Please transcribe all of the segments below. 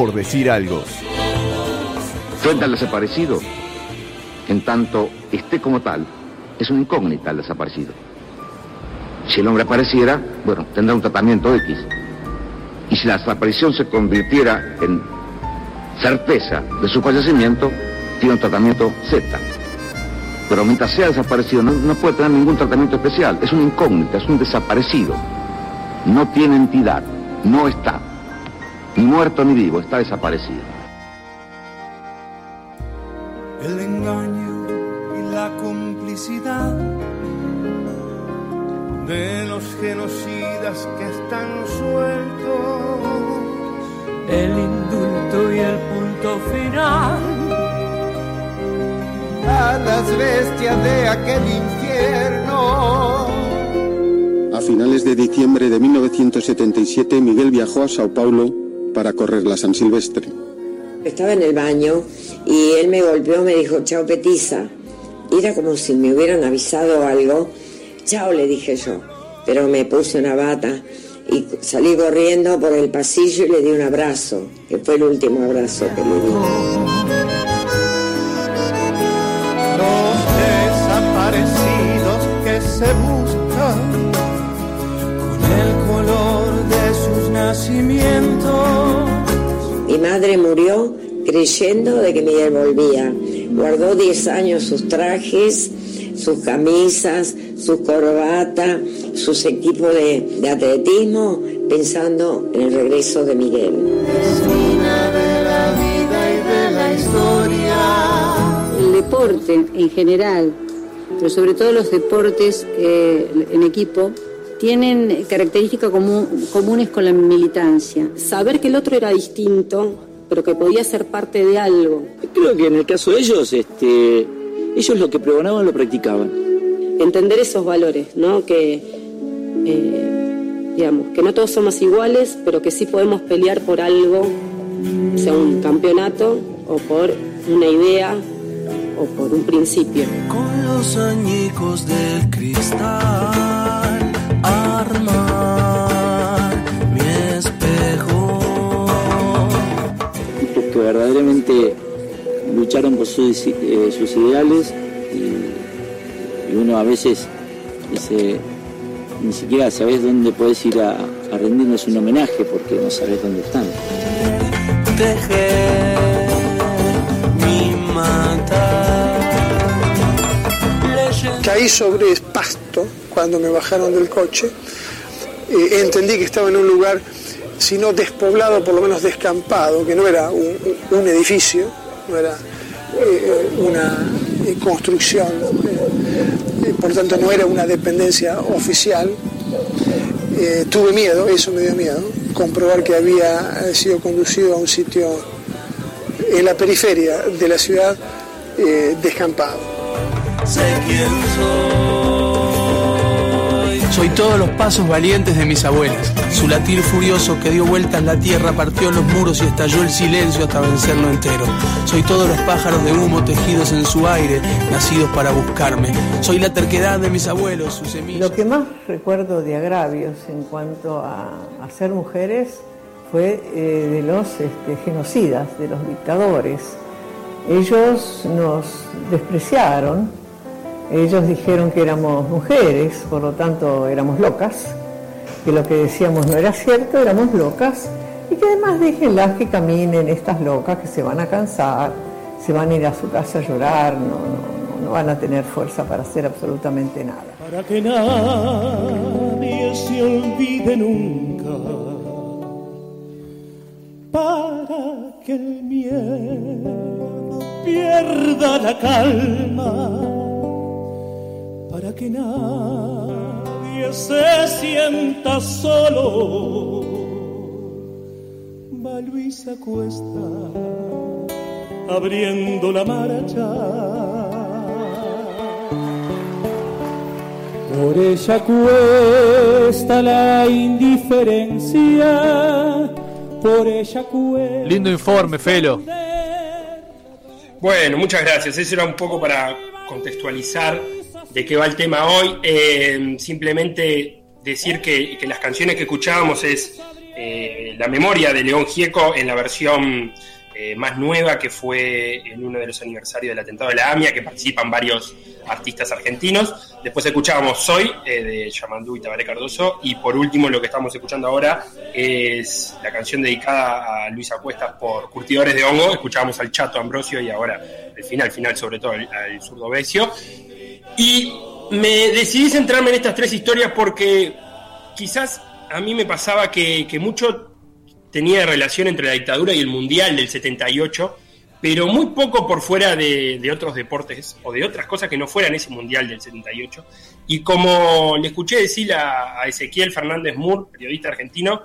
por decir algo. Frente al desaparecido, en tanto esté como tal, es una incógnita el desaparecido. Si el hombre apareciera, bueno, tendrá un tratamiento X. Y si la desaparición se convirtiera en certeza de su fallecimiento, tiene un tratamiento Z. Pero mientras sea desaparecido, no, no puede tener ningún tratamiento especial. Es una incógnita, es un desaparecido. No tiene entidad, no está. Ni muerto ni vivo, está desaparecido. El engaño y la complicidad de los genocidas que están sueltos. El indulto y el punto final. A las bestias de aquel infierno. A finales de diciembre de 1977, Miguel viajó a Sao Paulo para correr la San Silvestre. Estaba en el baño y él me golpeó, me dijo, chao petiza. Y era como si me hubieran avisado algo. Chao, le dije yo. Pero me puse una bata y salí corriendo por el pasillo y le di un abrazo, que fue el último abrazo que le di. Los desaparecidos que se buscan Mi madre murió creyendo de que Miguel volvía. Guardó 10 años sus trajes, sus camisas, sus corbatas, sus equipos de, de atletismo, pensando en el regreso de Miguel. Esquina de la vida y de la historia. El deporte en general, pero sobre todo los deportes eh, en equipo, tienen características comu- comunes con la militancia. Saber que el otro era distinto, pero que podía ser parte de algo. Creo que en el caso de ellos, este, ellos lo que pregonaban lo practicaban. Entender esos valores, ¿no? Que, eh, digamos, que no todos somos iguales, pero que sí podemos pelear por algo, sea un campeonato o por una idea o por un principio. Con los añicos del cristal, que verdaderamente lucharon por sus, eh, sus ideales y, y uno a veces dice, ni siquiera sabes dónde puedes ir a, a rendirles un homenaje porque no sabes dónde están. Tejer mi mata. Caí sobre pasto cuando me bajaron del coche. Eh, entendí que estaba en un lugar, si no despoblado, por lo menos descampado, que no era un, edificio, no era eh, una eh, construcción, eh, por tanto no era una dependencia oficial. Eh, tuve miedo, eso me dio miedo, comprobar que había sido conducido a un sitio en la periferia de la ciudad descampado. Soy todos los pasos valientes de mis abuelas. Su latir furioso que dio vueltas la tierra, partió los muros y estalló el silencio hasta vencerlo entero. Soy todos los pájaros de humo tejidos en su aire, nacidos para buscarme. Soy la terquedad de mis abuelos, sus semillas. Lo que más recuerdo de agravios en cuanto a, ser mujeres fue eh, de los este, genocidas, de los dictadores. Ellos nos despreciaron, ellos dijeron que éramos mujeres, por lo tanto éramos locas, que lo que decíamos no era cierto, éramos locas, y que además déjenlas que caminen estas locas, que se van a cansar, se van a ir a su casa a llorar, no, no, no, van a tener fuerza para hacer absolutamente nada. Para que nadie se olvide nunca. Para que el miedo pierda la calma. Para que nadie se sienta solo. Va Luisa Cuesta abriendo la marcha. Por ella cuesta la indiferencia, por ella cuesta. Lindo informe, Felo. Bueno, muchas gracias. Eso era un poco para contextualizar de qué va el tema hoy. Eh, simplemente decir que, que las canciones que escuchábamos es eh, la memoria de León Gieco en la versión eh, más nueva que fue en uno de los aniversarios del atentado de la AMIA, que participan varios artistas argentinos. Después escuchábamos Soy de Yamandú y Tabaré Cardoso. Y por último, lo que estamos escuchando ahora es la canción dedicada a Luisa Cuestas por Curtidores de Hongo. Escuchábamos al Chato Ambrosio y ahora el final, final sobre todo al, al zurdo Besio. Y me decidí centrarme en estas tres historias porque quizás a mí me pasaba que, que mucho tenía relación entre la dictadura y el Mundial del 78, pero muy poco por fuera de, de, otros deportes o de otras cosas que no fueran ese Mundial del 78. Y como le escuché decir a, Ezequiel Fernández Moore, periodista argentino,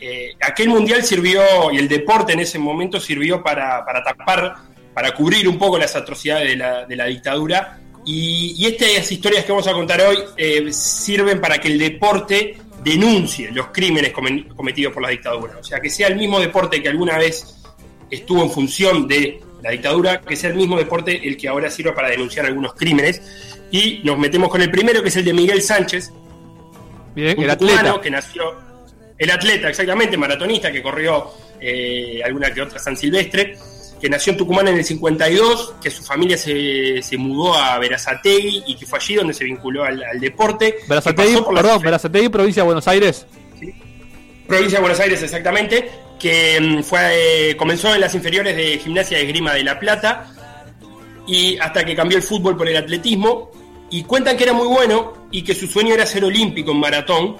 eh, aquel Mundial sirvió, y el deporte en ese momento sirvió para, para tapar, para cubrir un poco las atrocidades de la, de la dictadura. Y, y, estas historias que vamos a contar hoy eh, sirven para que el deporte denuncie los crímenes cometidos por la dictadura. O sea, que sea el mismo deporte que alguna vez estuvo en función de la dictadura, que sea el mismo deporte el que ahora sirva para denunciar algunos crímenes. Y nos metemos con el primero, que es el de Miguel Sánchez. Bien, el atleta. Que nació, el atleta, exactamente, maratonista, que corrió eh, alguna que otra San Silvestre que nació en Tucumán en el 52, que su familia se, se mudó a Verazategui y que fue allí donde se vinculó al, al deporte. Verazategui, perdón, Verazategui, provincia de Buenos Aires. ¿Sí? Provincia de Buenos Aires, exactamente, que fue eh, comenzó en las inferiores de Gimnasia de Esgrima de La Plata y hasta que cambió el fútbol por el atletismo y cuentan que era muy bueno y que su sueño era ser olímpico en maratón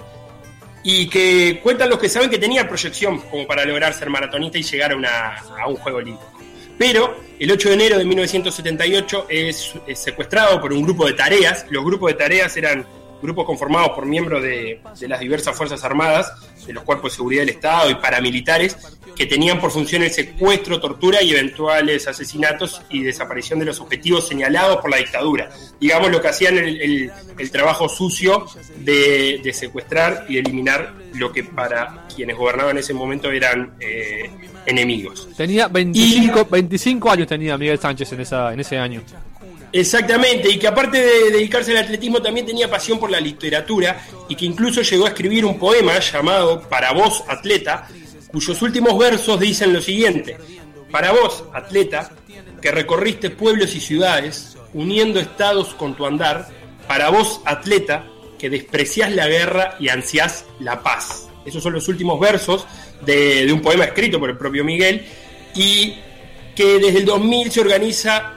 y que cuentan los que saben que tenía proyección como para lograr ser maratonista y llegar a, una, a un juego olímpico. Pero el 8 de enero de 1978 es, es, secuestrado por un grupo de tareas. Los grupos de tareas eran grupos conformados por miembros de, de, las diversas Fuerzas Armadas, de los cuerpos de seguridad del Estado y paramilitares, que tenían por función el secuestro, tortura y eventuales asesinatos y desaparición de los objetivos señalados por la dictadura. Digamos lo que hacían el, trabajo sucio de, secuestrar y eliminar lo que para quienes gobernaban en ese momento eran eh, enemigos. Tenía 25, y, 25 años tenía Miguel Sánchez en, esa, en ese año. Exactamente, y que aparte de dedicarse al atletismo también tenía pasión por la literatura y que incluso llegó a escribir un poema llamado Para vos, atleta, cuyos últimos versos dicen lo siguiente. Para vos, atleta, que recorriste pueblos y ciudades, uniendo estados con tu andar, para vos, atleta, que despreciás la guerra y ansiás la paz. Esos son los últimos versos de, de un poema escrito por el propio Miguel y que desde el 2000 se organiza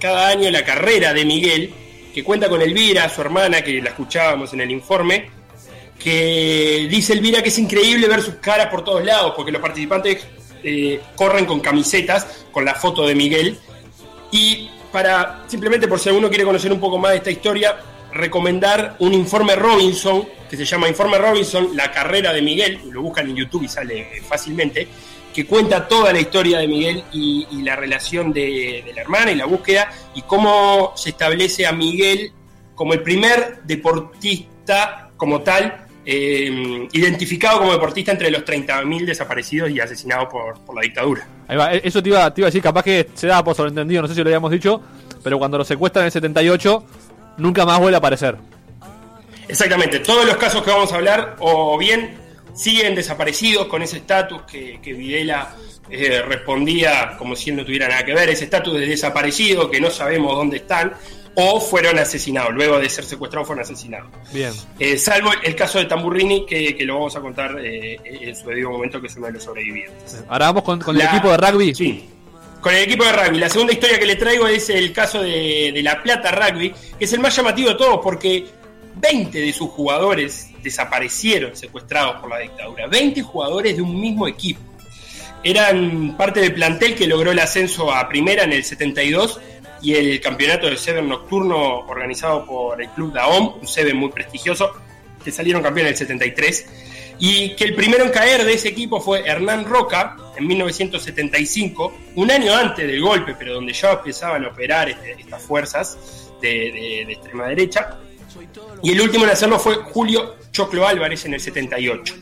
cada año la carrera de Miguel, que cuenta con Elvira, su hermana, que la escuchábamos en el informe, que dice Elvira que es increíble ver sus caras por todos lados, porque los participantes eh, corren con camisetas con la foto de Miguel. Y para, simplemente por si alguno quiere conocer un poco más de esta historia, recomendar un informe Robinson, que se llama Informe Robinson, la carrera de Miguel, lo buscan en YouTube y sale fácilmente, que cuenta toda la historia de Miguel y, y la relación de, de, la hermana y la búsqueda y cómo se establece a Miguel como el primer deportista como tal, eh, identificado como deportista entre los 30.000 desaparecidos y asesinados por, por, la dictadura. Ahí va, eso te iba, te iba a decir, capaz que se daba por sobreentendido, no sé si lo habíamos dicho, pero cuando lo secuestran en el 78, nunca más vuelve a aparecer. Exactamente, todos los casos que vamos a hablar, o bien siguen desaparecidos con ese estatus que, que, Videla eh, respondía como si él no tuviera nada que ver, ese estatus de desaparecido que no sabemos dónde están, o fueron asesinados, luego de ser secuestrados fueron asesinados. Bien. Eh, salvo el caso de Tamburrini, que, que lo vamos a contar eh, en su debido momento, que es uno de los sobrevivientes. Ahora vamos con, con La, el equipo de rugby. Sí. Con el equipo de rugby. La segunda historia que le traigo es el caso de, de La Plata Rugby, que es el más llamativo de todos, porque 20 de sus jugadores desaparecieron secuestrados por la dictadura. 20 jugadores de un mismo equipo. Eran parte del plantel que logró el ascenso a primera en el 72 y el campeonato del Seven Nocturno organizado por el Club Daom, un Seven muy prestigioso, que salieron campeones en el 73. Y que el primero en caer de ese equipo fue Hernán Roca en 1975, un año antes del golpe, pero donde ya empezaban a operar este, estas fuerzas de, de, de extrema derecha. Y el último en hacerlo fue Julio Choclo Álvarez en el 78.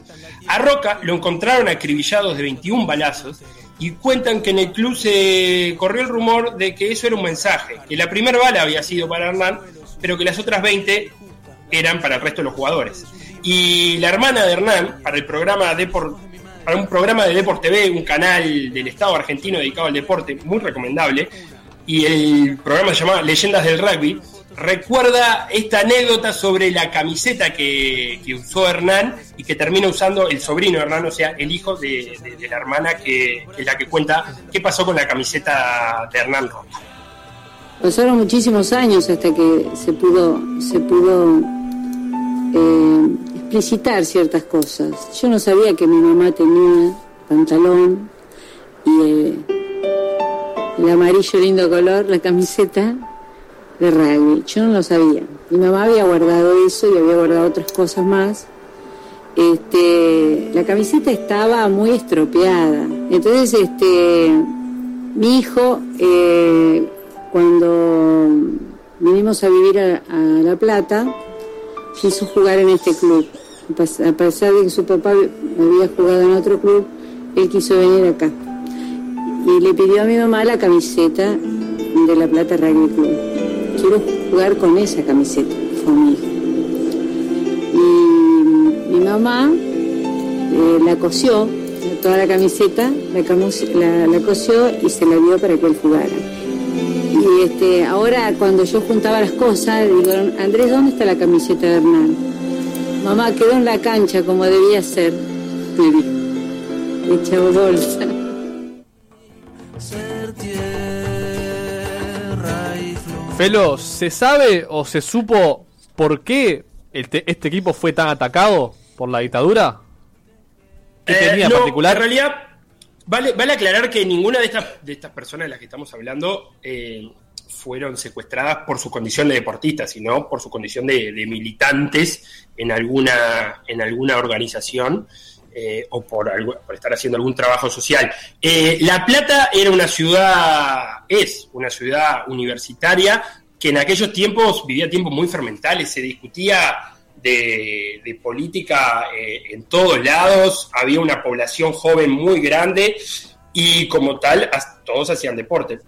A Roca lo encontraron acribillados de 21 balazos y cuentan que en el club se corrió el rumor de que eso era un mensaje, que la primera bala había sido para Hernán, pero que las otras 20 eran para el resto de los jugadores. Y la hermana de Hernán, para el programa Deport para un programa de Deporte TV, un canal del Estado argentino dedicado al deporte, muy recomendable. Y el programa se llama Leyendas del Rugby. Recuerda esta anécdota sobre la camiseta que, usó Hernán y que termina usando el sobrino Hernán, o sea, el hijo de, la hermana que, es la que cuenta qué pasó con la camiseta de Hernán Roca. Pasaron muchísimos años hasta que se pudo, se pudo eh, explicitar ciertas cosas. Yo no sabía que mi mamá tenía pantalón y eh, el amarillo lindo color, la camiseta de rugby. Yo no lo sabía. Mi mamá había guardado eso y había guardado otras cosas más. Este, la camiseta estaba muy estropeada. Entonces, este, mi hijo, eh, cuando vinimos a vivir a, a La Plata, quiso jugar en este club. A pesar de que su papá había jugado en otro club, él quiso venir acá. Y le pidió a mi mamá la camiseta de La Plata Rugby Club. Quiero jugar con esa camiseta, fue mi hijo. Y mi mamá eh, la cosió, toda la camiseta, la, cosió y se la dio para que él jugara. Y este, ahora cuando yo juntaba las cosas, digo, Andrés, ¿dónde está la camiseta de Hernán? Mamá, quedó en la cancha como debía ser, me dijo. Hecha bolsa. Felo, ¿se sabe o se supo por qué el te- este equipo fue tan atacado por la dictadura? ¿Qué Eh, tenía en no, particular? En realidad, vale, vale aclarar que ninguna de estas, de estas personas de las que estamos hablando eh, fueron secuestradas por su condición de deportistas, sino por su condición de, de militantes en alguna, en alguna organización. Eh, o por, estar haciendo algún trabajo social. Eh, la Plata era una ciudad, es una ciudad universitaria que en aquellos tiempos vivía tiempos muy fermentales, se discutía de, política eh, en todos lados, había una población joven muy grande y como tal todos hacían deporte.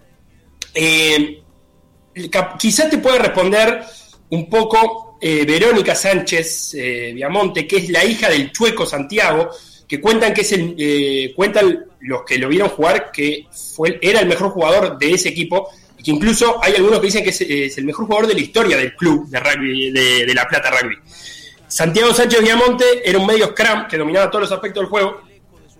Quizás te puede responder un poco eh, Verónica Sánchez eh, Viamonte, que es la hija del Chueco Santiago, que cuentan que es el, eh, cuentan los que lo vieron jugar que fue, era el mejor jugador de ese equipo y que incluso hay algunos que dicen que es, el mejor jugador de la historia del club de rugby de La Plata Rugby. Santiago Sánchez Viamonte era un medio scrum que dominaba todos los aspectos del juego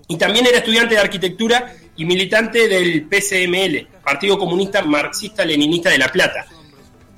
y también era estudiante de arquitectura y militante del PCML, Partido Comunista Marxista Leninista de La Plata.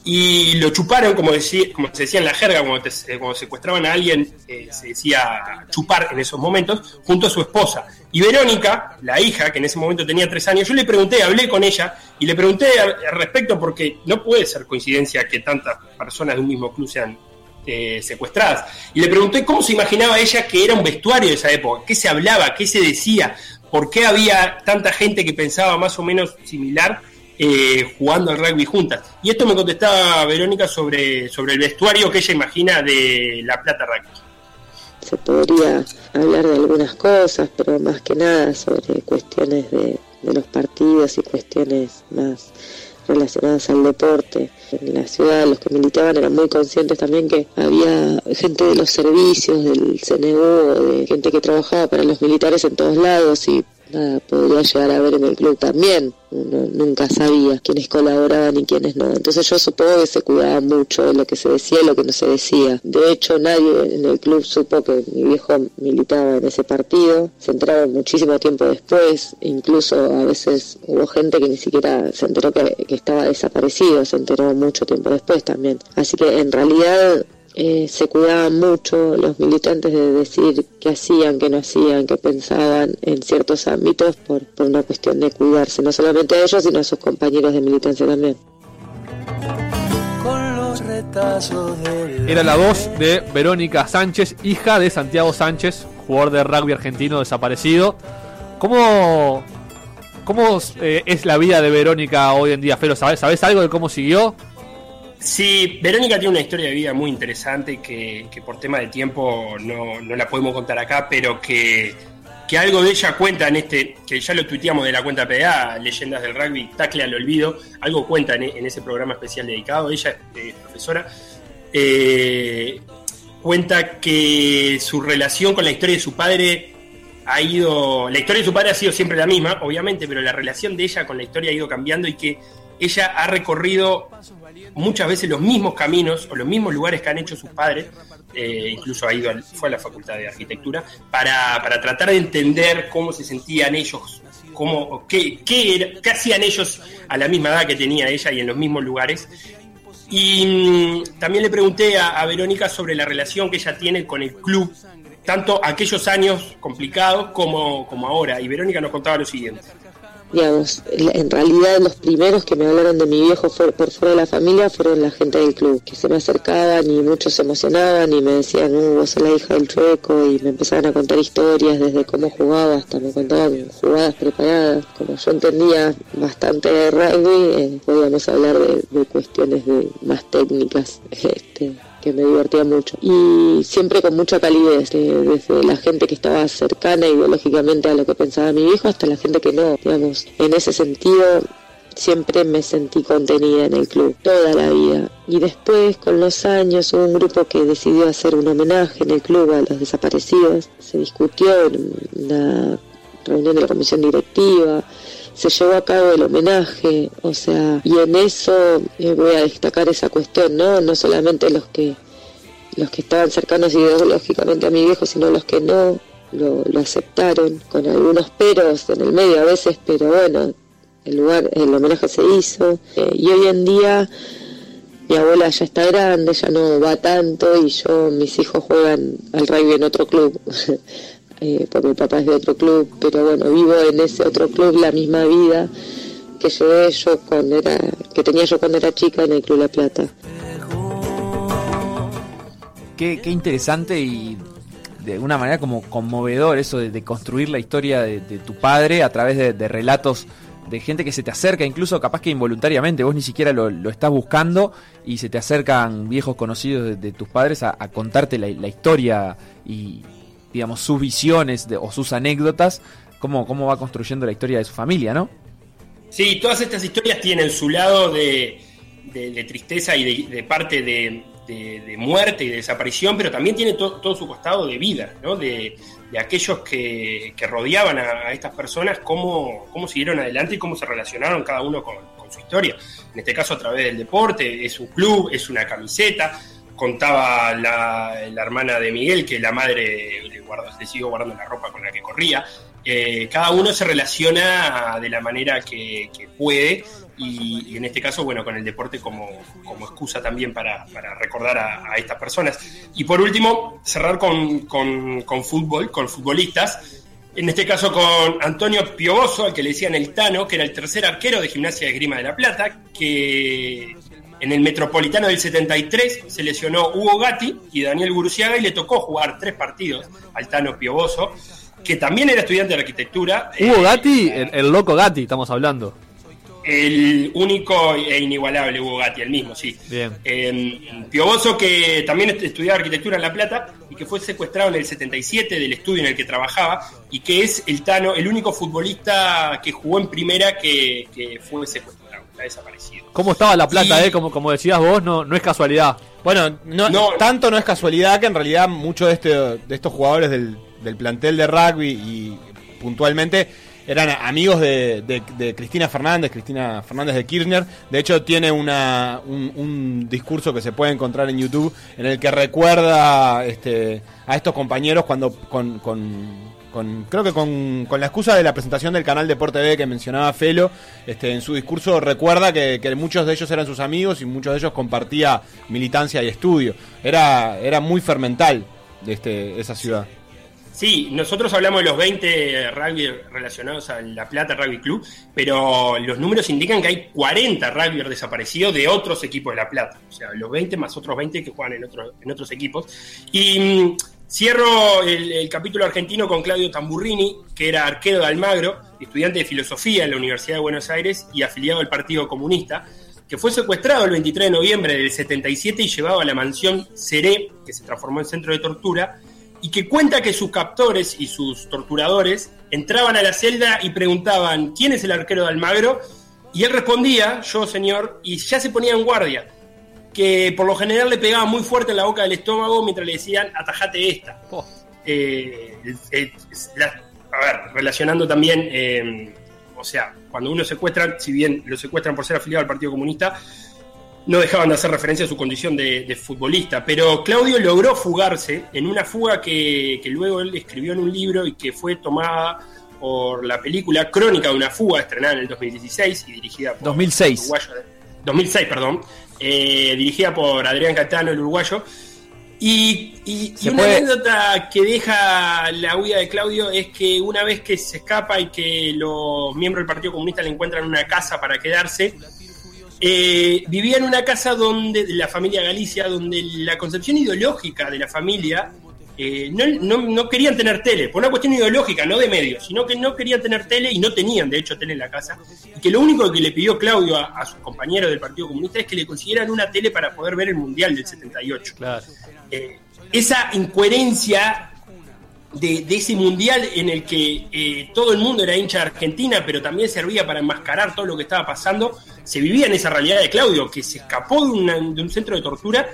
Y lo chuparon, como, como se decía en la jerga, cuando, te- cuando secuestraban a alguien, eh, se decía chupar en esos momentos, junto a su esposa. Y Verónica, la hija, que en ese momento tenía tres años, yo le pregunté, hablé con ella, y le pregunté al al respecto porque no puede ser coincidencia que tantas personas de un mismo club sean eh, secuestradas. Y le pregunté cómo se imaginaba ella que era un vestuario de esa época, qué se hablaba, qué se decía, por qué había tanta gente que pensaba más o menos similar eh, jugando al rugby juntas. Y esto me contestaba Verónica sobre, sobre el vestuario que ella imagina de La Plata Rugby. se podría hablar de algunas cosas, pero más que nada sobre cuestiones de, de los partidos y cuestiones más relacionadas al deporte. En la ciudad los que militaban eran muy conscientes también que había gente de los servicios, del CNU, de gente que trabajaba para los militares en todos lados y nada, podría llegar a ver en el club también. Uno nunca sabía quiénes colaboraban y quiénes no. Entonces yo supongo que se cuidaba mucho de lo que se decía y lo que no se decía. De hecho, nadie en el club supo que mi viejo militaba en ese partido. Se enteraron muchísimo tiempo después. Incluso a veces hubo gente que ni siquiera se enteró que estaba desaparecido. Se enteró mucho tiempo después también. Así que en realidad eh, se cuidaban mucho los militantes de decir qué hacían, qué no hacían, qué pensaban en ciertos ámbitos por, por una cuestión de cuidarse, no solamente a ellos, sino a sus compañeros de militancia también. Era la voz de Verónica Sánchez, hija de Santiago Sánchez, jugador de rugby argentino desaparecido. ¿Cómo, cómo eh, es la vida de Verónica hoy en día, Felo? ¿Sabes, ¿Sabes algo de cómo siguió? Sí, Verónica tiene una historia de vida muy interesante que, por tema de tiempo no, no la podemos contar acá, pero que, que algo de ella cuenta en este, que ya lo tuiteamos de la cuenta PDA, Leyendas del Rugby, Tacle al Olvido, algo cuenta en, en ese programa especial dedicado, ella es eh, profesora, eh, cuenta que su relación con la historia de su padre ha ido, la historia de su padre ha sido siempre la misma, obviamente, pero la relación de ella con la historia ha ido cambiando y que ella ha recorrido muchas veces los mismos caminos o los mismos lugares que han hecho sus padres, eh, incluso ha ido al- fue a la facultad de arquitectura, para, para tratar de entender cómo se sentían ellos, cómo, qué, qué, hacían ellos a la misma edad que tenía ella y en los mismos lugares. Y mm, también le pregunté a, a Verónica sobre la relación que ella tiene con el club, tanto aquellos años complicados como, como ahora. Y Verónica nos contaba lo siguiente. Digamos, en realidad los primeros que me hablaron de mi viejo por, fuera de la familia fueron la gente del club, que se me acercaban y muchos se emocionaban y me decían, uh, vos sos la hija del chueco y me empezaban a contar historias desde cómo jugaba hasta me contaban jugadas preparadas. Como yo entendía bastante rugby, eh, podíamos hablar de, de cuestiones de más técnicas. Este, que me divertía mucho. Y siempre con mucha calidez, eh, desde la gente que estaba cercana ideológicamente a lo que pensaba mi viejo hasta la gente que no, digamos. En ese sentido, siempre me sentí contenida en el club, toda la vida. Y después, con los años, hubo un grupo que decidió hacer un homenaje en el club a los desaparecidos. Se discutió en una reunión de la comisión directiva, se llevó a cabo el homenaje, o sea, y en eso eh, voy a destacar esa cuestión, ¿no? No solamente los que los que estaban cercanos ideológicamente a mi viejo, sino los que no lo, lo aceptaron, con algunos peros en el medio a veces, pero bueno, el lugar, el homenaje se hizo, eh, y hoy en día mi abuela ya está grande, ya no va tanto, y yo, mis hijos juegan al rugby en otro club. eh, porque mi papá es de otro club, pero bueno, vivo en ese otro club la misma vida que llevé yo cuando era, que tenía yo cuando era chica en el Club La Plata. Qué, qué interesante y de alguna manera como conmovedor eso de, de construir la historia de, tu padre a través de, relatos de gente que se te acerca, incluso capaz que involuntariamente, vos ni siquiera lo, lo estás buscando y se te acercan viejos conocidos de, tus padres a, a contarte la, la historia y, digamos, sus visiones o sus anécdotas, cómo, cómo va construyendo la historia de su familia, ¿no? Sí, todas estas historias tienen su lado de, de- tristeza y de, parte de, muerte y de desaparición, pero también tiene to- todo su costado de vida, ¿no? De, aquellos que, que rodeaban a, estas personas, cómo, cómo siguieron adelante y cómo se relacionaron cada uno con su historia. En este caso a través del deporte, es un club, es una camiseta. Contaba la, hermana de Miguel que la madre le, guardó, le siguió guardando la ropa con la que corría. Eh, cada uno se relaciona de la manera que, puede y, en este caso, bueno, con el deporte como, como excusa también para, recordar a, estas personas. Y por último, cerrar con, con- con fútbol, con futbolistas. En este caso con Antonio Piovoso, al que le decían el Tano, que era el tercer arquero de Gimnasia de Grima de la Plata, que en el Metropolitano del 73 se lesionó Hugo Gatti y Daniel Guruciaga y le tocó jugar tres partidos al Tano Piovoso, que también era estudiante de arquitectura. Hugo Gatti, el, el loco Gatti, estamos hablando. El único e inigualable Hugo Gatti, el mismo, sí. Bien. Eh, Piovoso, que también est- estudiaba arquitectura en La Plata y que fue secuestrado en el 77 del estudio en el que trabajaba y que es el Tano, el único futbolista que jugó en primera que, que fue secuestrado, está desaparecido. ¿Cómo estaba la plata, eh? Como, como decías vos, no, no es casualidad. Bueno, no, tanto no es casualidad que en realidad muchos de, este, de estos jugadores del, del plantel de rugby y puntualmente eran amigos de, de- de Cristina Fernández, Cristina Fernández de Kirchner. De hecho, tiene una, un, un discurso que se puede encontrar en YouTube en el que recuerda este, a estos compañeros cuando con, con- creo que con, con la excusa de la presentación del canal Deporte TV que mencionaba Felo, este, en su discurso recuerda que, que muchos de ellos eran sus amigos y muchos de ellos compartía militancia y estudio. Era, era muy fermental este, esa ciudad. Sí, nosotros hablamos de los 20 rugby relacionados a La Plata Rugby Club, pero los números indican que hay 40 rugby desaparecidos de otros equipos de La Plata. O sea, los 20 más otros 20 que juegan en, otro- en otros equipos. Y mm, cierro el, capítulo argentino con Claudio Tamburrini, que era arquero de Almagro, estudiante de filosofía en la Universidad de Buenos Aires y afiliado al Partido Comunista que fue secuestrado el 23 de noviembre del 77 y llevado a la mansión Seré, que se transformó en centro de tortura, y que cuenta que sus captores y sus torturadores entraban a la celda y preguntaban ¿quién es el arquero de Almagro? Y él respondía, yo señor, y ya se ponía en guardia, que por lo general le pegaba muy fuerte en la boca del estómago mientras le decían atajate esta. Eh, eh, la- a ver, relacionando también, eh, o sea, cuando uno secuestra, si bien lo secuestran por ser afiliado al Partido Comunista, no dejaban de hacer referencia a su condición de, de futbolista. Pero Claudio logró fugarse en una fuga que, que luego él escribió en un libro y que fue tomada por la película Crónica de una fuga, estrenada en el 2016 y dirigida por 2006. uruguayo, 2006, perdón, eh, dirigida por Adrián Catano, el uruguayo. Y, y- y una puede- anécdota que deja la huida de Claudio es que una vez que se escapa y que los miembros del Partido Comunista le encuentran una casa para quedarse, eh, vivía en una casa donde de la familia Galicia, donde la concepción ideológica de la familia eh, no, no- no querían tener tele, por una cuestión ideológica, no de medios, sino que no querían tener tele y no tenían de hecho tele en la casa. Y que lo único que le pidió Claudio a, a sus compañeros del Partido Comunista es que le consiguieran una tele para poder ver el Mundial del 78. Eh, esa incoherencia de, de ese mundial en el que eh, todo el mundo era hincha de Argentina, pero también servía para enmascarar todo lo que estaba pasando, se vivía en esa realidad de Claudio, que se escapó de, una- de un centro de tortura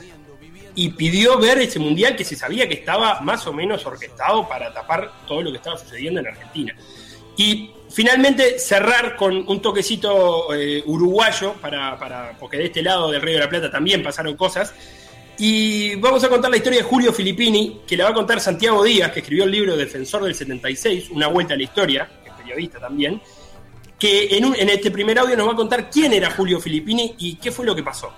y pidió ver ese mundial que se sabía que estaba más o menos orquestado para tapar todo lo que estaba sucediendo en Argentina. Y finalmente cerrar con un toquecito eh, uruguayo, para, para, porque de este lado del Río de la Plata también pasaron cosas. Y vamos a contar la historia de Julio Filippini, que la va a contar Santiago Díaz, que escribió el libro Defensor del 76, Una vuelta a la historia, que es periodista también, que en, en este primer audio nos va a contar quién era Julio Filippini y qué fue lo que pasó.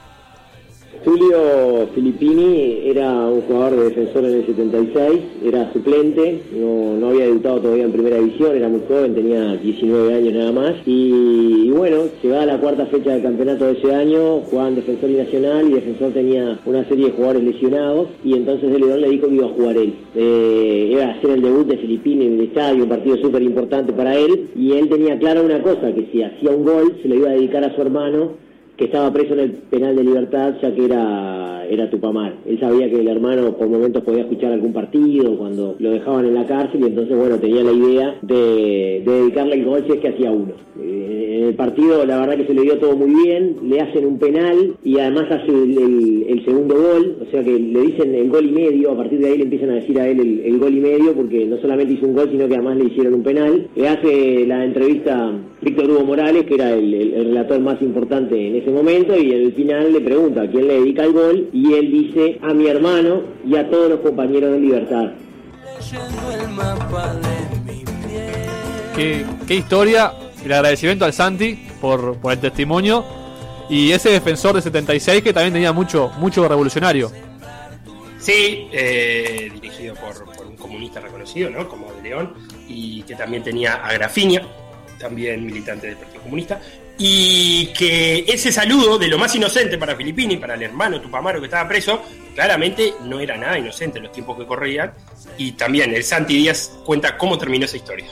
Julio Filippini era un jugador de defensor en el 76, era suplente, no, no había debutado todavía en primera división, era muy joven, tenía 19 años nada más. Y, y bueno, llegaba la cuarta fecha del campeonato de ese año, jugaban defensor y nacional, y defensor tenía una serie de jugadores lesionados, y entonces el León le dijo que iba a jugar él. Eh, iba a hacer el debut de Filippini en el estadio, un partido súper importante para él, y él tenía clara una cosa, que si hacía un gol se lo iba a dedicar a su hermano que estaba preso en el penal de libertad ya que era, era Tupamar. Él sabía que el hermano por momentos podía escuchar algún partido cuando lo dejaban en la cárcel y entonces bueno, tenía la idea de, de dedicarle el gol si es que hacía uno. Eh, en el partido la verdad que se le dio todo muy bien, le hacen un penal y además hace el, el- el segundo gol, o sea que le dicen el gol y medio, a partir de ahí le empiezan a decir a él el, el gol y medio porque no solamente hizo un gol sino que además le hicieron un penal. Le hace la entrevista Víctor Hugo Morales, que era el, el- el relator más importante en ese momento, y en el final le pregunta a quién le dedica el gol, y él dice a mi hermano y a todos los compañeros de Libertad. Qué, qué historia. El agradecimiento al Santi por, por el testimonio. Y ese defensor de 76 que también tenía mucho, mucho revolucionario. Sí, eh, dirigido por, por un comunista reconocido, ¿no? Como de León, y que también tenía a Grafinia, también militante del Partido Comunista, y que ese saludo de lo más inocente para Filippini, para el hermano Tupamaro que estaba preso, claramente no era nada inocente en los tiempos que corrían, y también el Santi Díaz cuenta cómo terminó esa historia.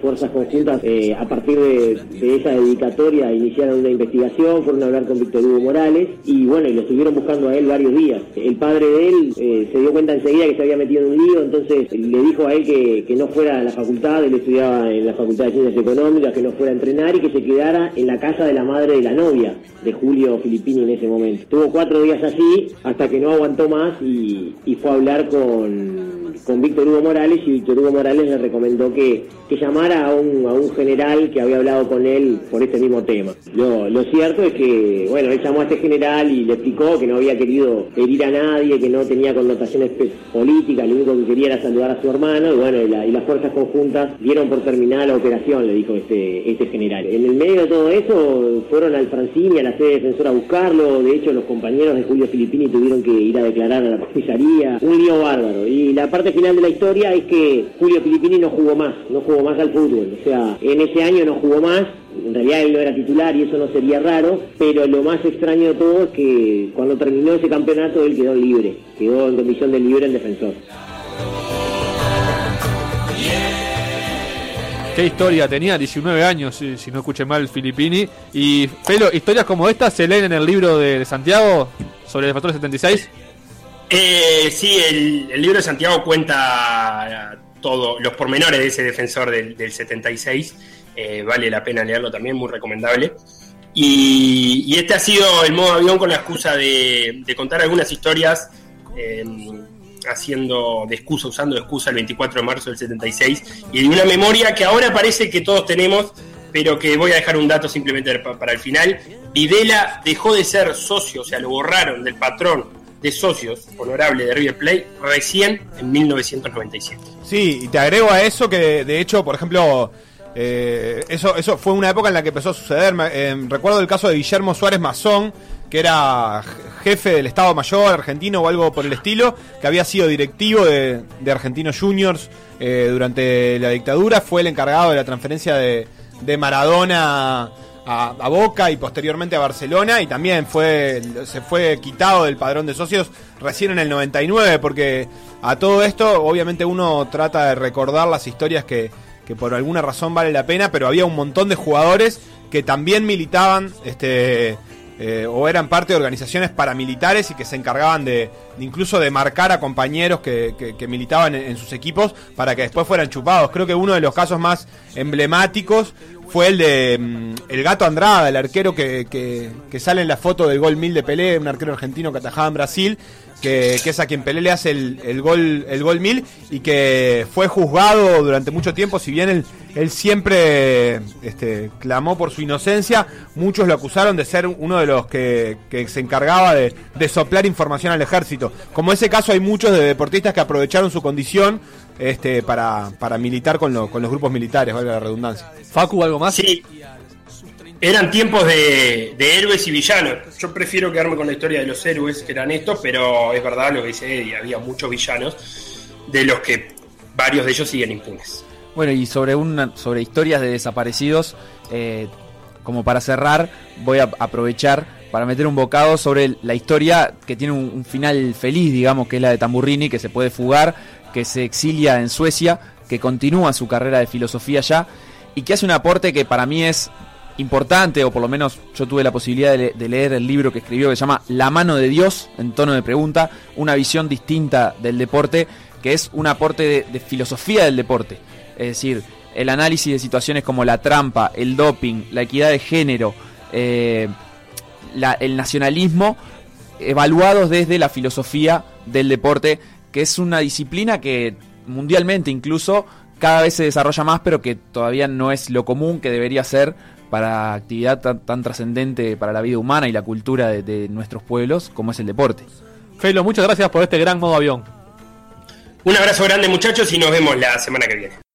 Fuerzas Conjuntas, eh, a partir de, esa dedicatoria, iniciaron una investigación, fueron a hablar con Víctor Hugo Morales y bueno, y lo estuvieron buscando a él varios días. El padre de él eh, se dio cuenta enseguida que se había metido en un lío, entonces le dijo a él que, que no fuera a la facultad, él estudiaba en la Facultad de Ciencias Económicas, que no fuera a entrenar y que se quedara en la casa de la madre de la novia de Julio Filippini en ese momento. Estuvo cuatro días así hasta que no aguantó más y, y fue a hablar con, con Víctor Hugo Morales y Víctor Hugo Morales le recomendó que, que llamara a un, a un general que había hablado con él por este mismo tema. Lo, lo cierto es que, bueno, él llamó a este general y le explicó que no había querido herir a nadie, que no tenía connotaciones políticas, lo único que quería era saludar a su hermano y bueno, y, la- y las fuerzas conjuntas dieron por terminada la operación, le dijo este, este general. En el medio de todo eso fueron al Francini, a la sede defensora a buscarlo, de hecho los compañeros de Julio Filippini tuvieron que ir a declarar a la comisaría, un lío bárbaro. Y la parte final de la historia es que Julio Filippini no jugó más, no jugó más al fútbol, o sea, en ese año no jugó más, en realidad él no era titular y eso no sería raro, pero lo más extraño de todo es que cuando terminó ese campeonato él quedó libre, quedó en condición de libre en defensor. Qué historia tenía, 19 años, si, no escuché mal, Filippini. Y, Felo, historias como esta se leen en el libro de Santiago sobre el Defensor 76. Eh, sí, el, libro de Santiago cuenta eh, todo, los pormenores de ese defensor del, del 76. Eh, vale la pena leerlo también, muy recomendable. Y, este ha sido el modo avión con la excusa de, contar algunas historias eh, haciendo de excusa, usando de excusa el 24 de marzo del 76 y de una memoria que ahora parece que todos tenemos, pero que voy a dejar un dato simplemente para el final. Videla dejó de ser socio, o sea, lo borraron del patrón de socios honorable de River Plate recién en 1997. Sí, y te agrego a eso que de hecho, por ejemplo, eh, eso, eso fue una época en la que empezó a suceder. Eh, recuerdo el caso de Guillermo Suárez Mazón, que era jefe del Estado Mayor argentino o algo por el estilo, que había sido directivo de, de Argentinos Juniors eh, durante la dictadura, fue el encargado de la transferencia de, de Maradona a, Boca y posteriormente a Barcelona y también fue se fue quitado del padrón de socios recién en el 99 porque a todo esto obviamente uno trata de recordar las historias que, que por alguna razón vale la pena, pero había un montón de jugadores que también militaban este eh, o eran parte de organizaciones paramilitares y que se encargaban de, incluso de marcar a compañeros que, militaban en, sus equipos para que después fueran chupados. Creo que uno de los casos más emblemáticos fue el de mm, el gato Andrada, el arquero que, que, sale en la foto del gol mil de Pelé, un arquero argentino que atajaba en Brasil, que, es a quien Pelé le hace el, el, gol el gol mil y que fue juzgado durante mucho tiempo, si bien él, él siempre este, clamó por su inocencia, muchos lo acusaron de ser uno de los que, se encargaba de, soplar información al ejército. Como ese caso hay muchos de deportistas que aprovecharon su condición este, para, para militar con, con los grupos militares, valga la redundancia. Facu, ¿algo más? Sí, eran tiempos de, héroes y villanos. Yo prefiero quedarme con la historia de los héroes, que eran estos, pero es verdad lo que dice Eddie, había muchos villanos, de los que varios de ellos siguen impunes. Bueno, y sobre, una, sobre historias de desaparecidos, eh, como para cerrar, voy a aprovechar para meter un bocado sobre la historia que tiene un, final feliz, digamos, que es la de Tamburrini, que se puede fugar, que se exilia en Suecia, que continúa su carrera de filosofía ya y que hace un aporte que para mí es importante, o por lo menos yo tuve la posibilidad de, leer el libro que escribió que se llama La mano de Dios, en tono de pregunta, una visión distinta del deporte, que es un aporte de, filosofía del deporte. Es decir, el análisis de situaciones como la trampa, el doping, la equidad de género, eh, el nacionalismo, evaluados desde la filosofía del deporte, que es una disciplina que mundialmente incluso cada vez se desarrolla más, pero que todavía no es lo común que debería ser para actividad tan, trascendente para la vida humana y la cultura de, nuestros pueblos como es el deporte. Felo, muchas gracias por este gran modo avión. Un abrazo grande muchachos y nos vemos la semana que viene.